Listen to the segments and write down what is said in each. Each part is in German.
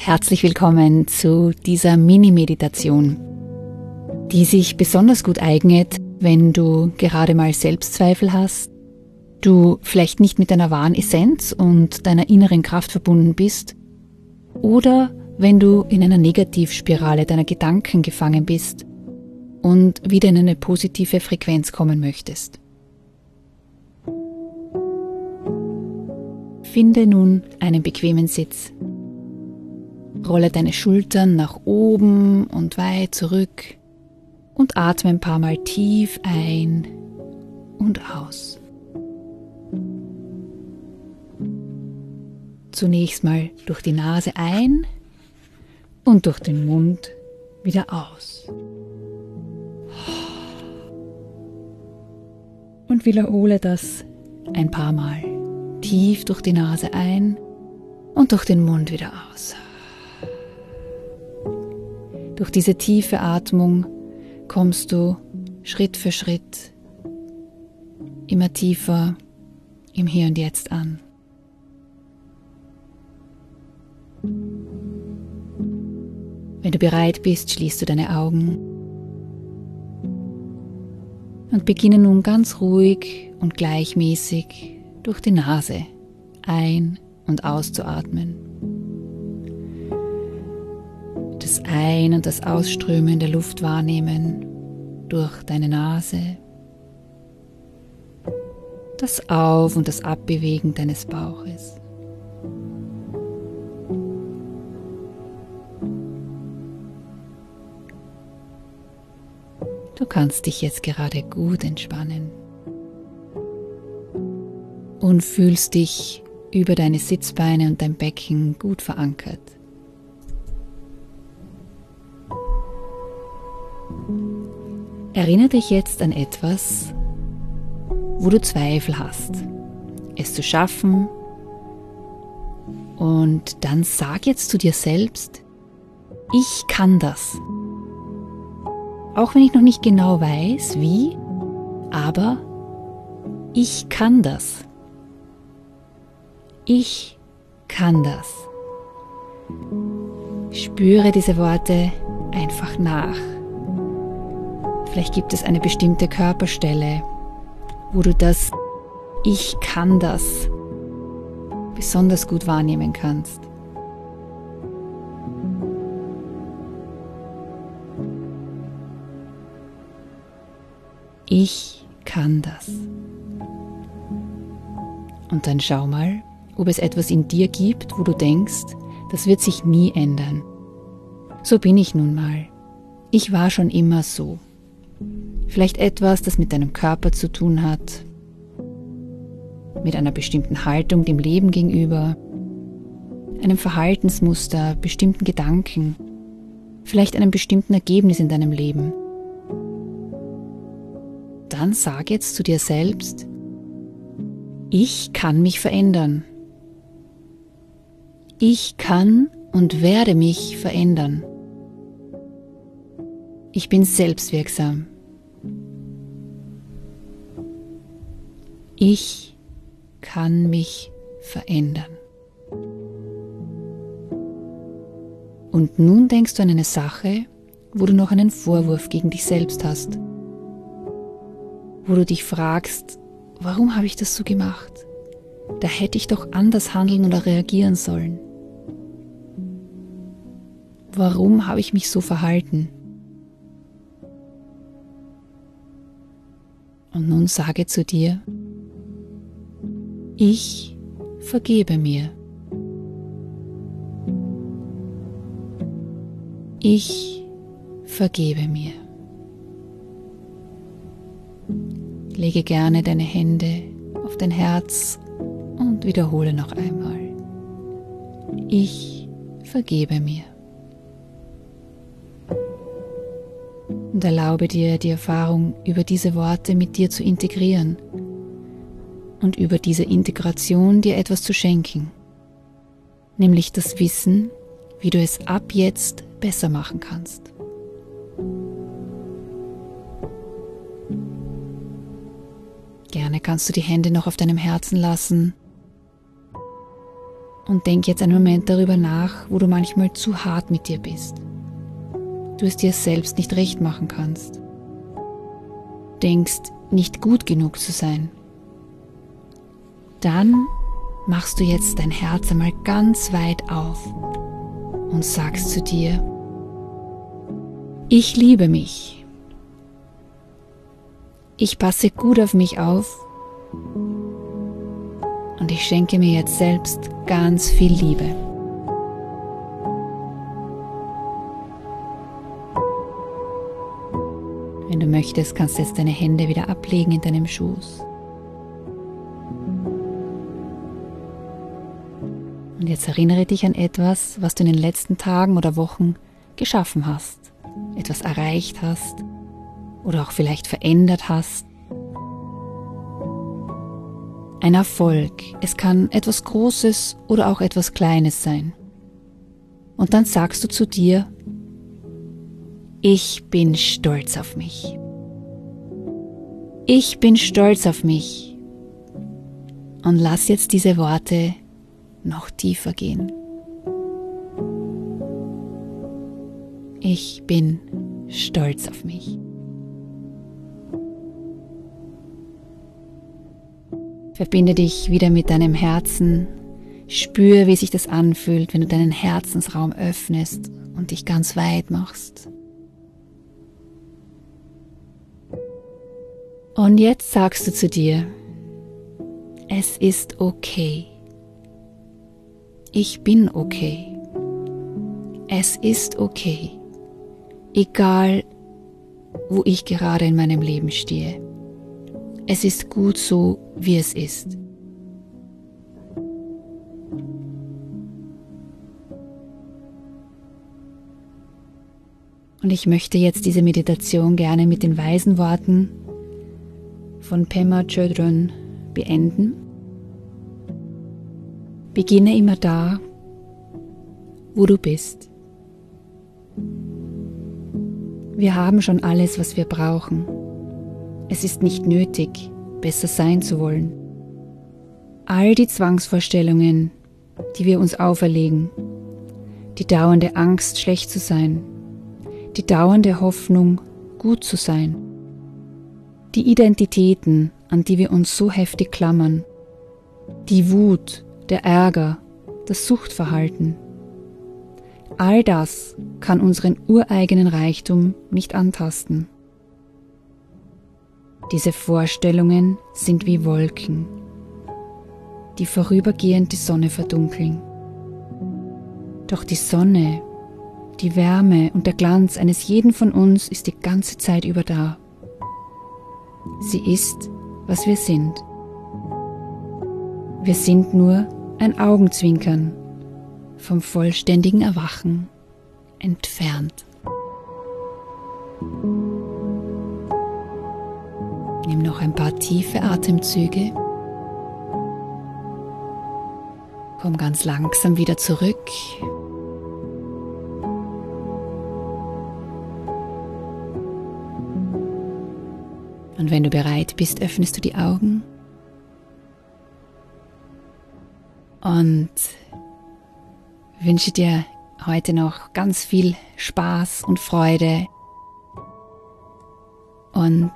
Herzlich willkommen zu dieser Mini-Meditation, die sich besonders gut eignet, wenn du gerade mal Selbstzweifel hast, du vielleicht nicht mit deiner wahren Essenz und deiner inneren Kraft verbunden bist oder wenn du in einer Negativspirale deiner Gedanken gefangen bist und wieder in eine positive Frequenz kommen möchtest. Finde nun einen bequemen Sitz. Rolle deine Schultern nach oben und weit zurück und atme ein paar Mal tief ein und aus. Zunächst mal durch die Nase ein und durch den Mund wieder aus. Und wiederhole das ein paar Mal. Tief durch die Nase ein und durch den Mund wieder aus. Durch diese tiefe Atmung kommst du Schritt für Schritt immer tiefer im Hier und Jetzt an. Wenn du bereit bist, schließt du deine Augen und beginne nun ganz ruhig und gleichmäßig durch die Nase ein- und auszuatmen. Ein- und das Ausströmen der Luft wahrnehmen durch deine Nase, das Auf- und das Abbewegen deines Bauches. Du kannst dich jetzt gerade gut entspannen und fühlst dich über deine Sitzbeine und dein Becken gut verankert. Erinnere dich jetzt an etwas, wo du Zweifel hast, es zu schaffen und dann sag jetzt zu dir selbst, ich kann das. Auch wenn ich noch nicht genau weiß, wie, aber ich kann das. Ich kann das. Spüre diese Worte einfach nach. Vielleicht gibt es eine bestimmte Körperstelle, wo du das Ich kann das besonders gut wahrnehmen kannst. Ich kann das. Und dann schau mal, ob es etwas in dir gibt, wo du denkst, das wird sich nie ändern. So bin ich nun mal. Ich war schon immer so. Vielleicht etwas, das mit deinem Körper zu tun hat, mit einer bestimmten Haltung dem Leben gegenüber, einem Verhaltensmuster, bestimmten Gedanken, vielleicht einem bestimmten Ergebnis in deinem Leben. Dann sag jetzt zu dir selbst, ich kann mich verändern. Ich kann und werde mich verändern. Ich bin selbstwirksam. Ich kann mich verändern. Und nun denkst du an eine Sache, wo du noch einen Vorwurf gegen dich selbst hast. Wo du dich fragst, warum habe ich das so gemacht? Da hätte ich doch anders handeln oder reagieren sollen. Warum habe ich mich so verhalten? Und nun sage zu dir, ich vergebe mir. Ich vergebe mir. Lege gerne deine Hände auf dein Herz und wiederhole noch einmal. Ich vergebe mir. Und erlaube dir die Erfahrung über diese Worte mit dir zu integrieren und über diese Integration dir etwas zu schenken, nämlich das Wissen, wie du es ab jetzt besser machen kannst. Gerne kannst du die Hände noch auf deinem Herzen lassen und denk jetzt einen Moment darüber nach, wo du manchmal zu hart mit dir bist. Du es dir selbst nicht recht machen kannst. Denkst, nicht gut genug zu sein. Dann machst du jetzt dein Herz einmal ganz weit auf und sagst zu dir, ich liebe mich. Ich passe gut auf mich auf und ich schenke mir jetzt selbst ganz viel Liebe. Möchtest, kannst du jetzt deine Hände wieder ablegen in deinem Schoß. Und jetzt erinnere dich an etwas, was du in den letzten Tagen oder Wochen geschaffen hast, etwas erreicht hast oder auch vielleicht verändert hast. Ein Erfolg, es kann etwas Großes oder auch etwas Kleines sein. Und dann sagst du zu dir, ich bin stolz auf mich. Ich bin stolz auf mich. Und lass jetzt diese Worte noch tiefer gehen. Ich bin stolz auf mich. Verbinde dich wieder mit deinem Herzen. Spür, wie sich das anfühlt, wenn du deinen Herzensraum öffnest und dich ganz weit machst. Und jetzt sagst du zu dir, es ist okay. Ich bin okay. Es ist okay. Egal, wo ich gerade in meinem Leben stehe. Es ist gut so, wie es ist. Und ich möchte jetzt diese Meditation gerne mit den weisen Worten von Pema Chodron beenden. Beginne immer da, wo du bist. Wir haben schon alles, was wir brauchen. Es ist nicht nötig, besser sein zu wollen. All die Zwangsvorstellungen, die wir uns auferlegen, die dauernde Angst, schlecht zu sein, die dauernde Hoffnung, gut zu sein, die Identitäten, an die wir uns so heftig klammern, die Wut, der Ärger, das Suchtverhalten. All das kann unseren ureigenen Reichtum nicht antasten. Diese Vorstellungen sind wie Wolken, die vorübergehend die Sonne verdunkeln. Doch die Sonne, die Wärme und der Glanz eines jeden von uns ist die ganze Zeit über da. Sie ist, was wir sind. Wir sind nur ein Augenzwinkern vom vollständigen Erwachen entfernt. Nimm noch ein paar tiefe Atemzüge. Komm ganz langsam wieder zurück. Und wenn du bereit bist, öffnest du die Augen und wünsche dir heute noch ganz viel Spaß und Freude. Und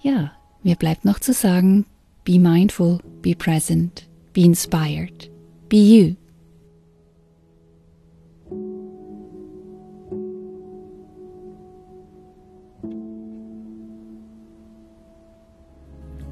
ja, mir bleibt noch zu sagen, be mindful, be present, be inspired, be you.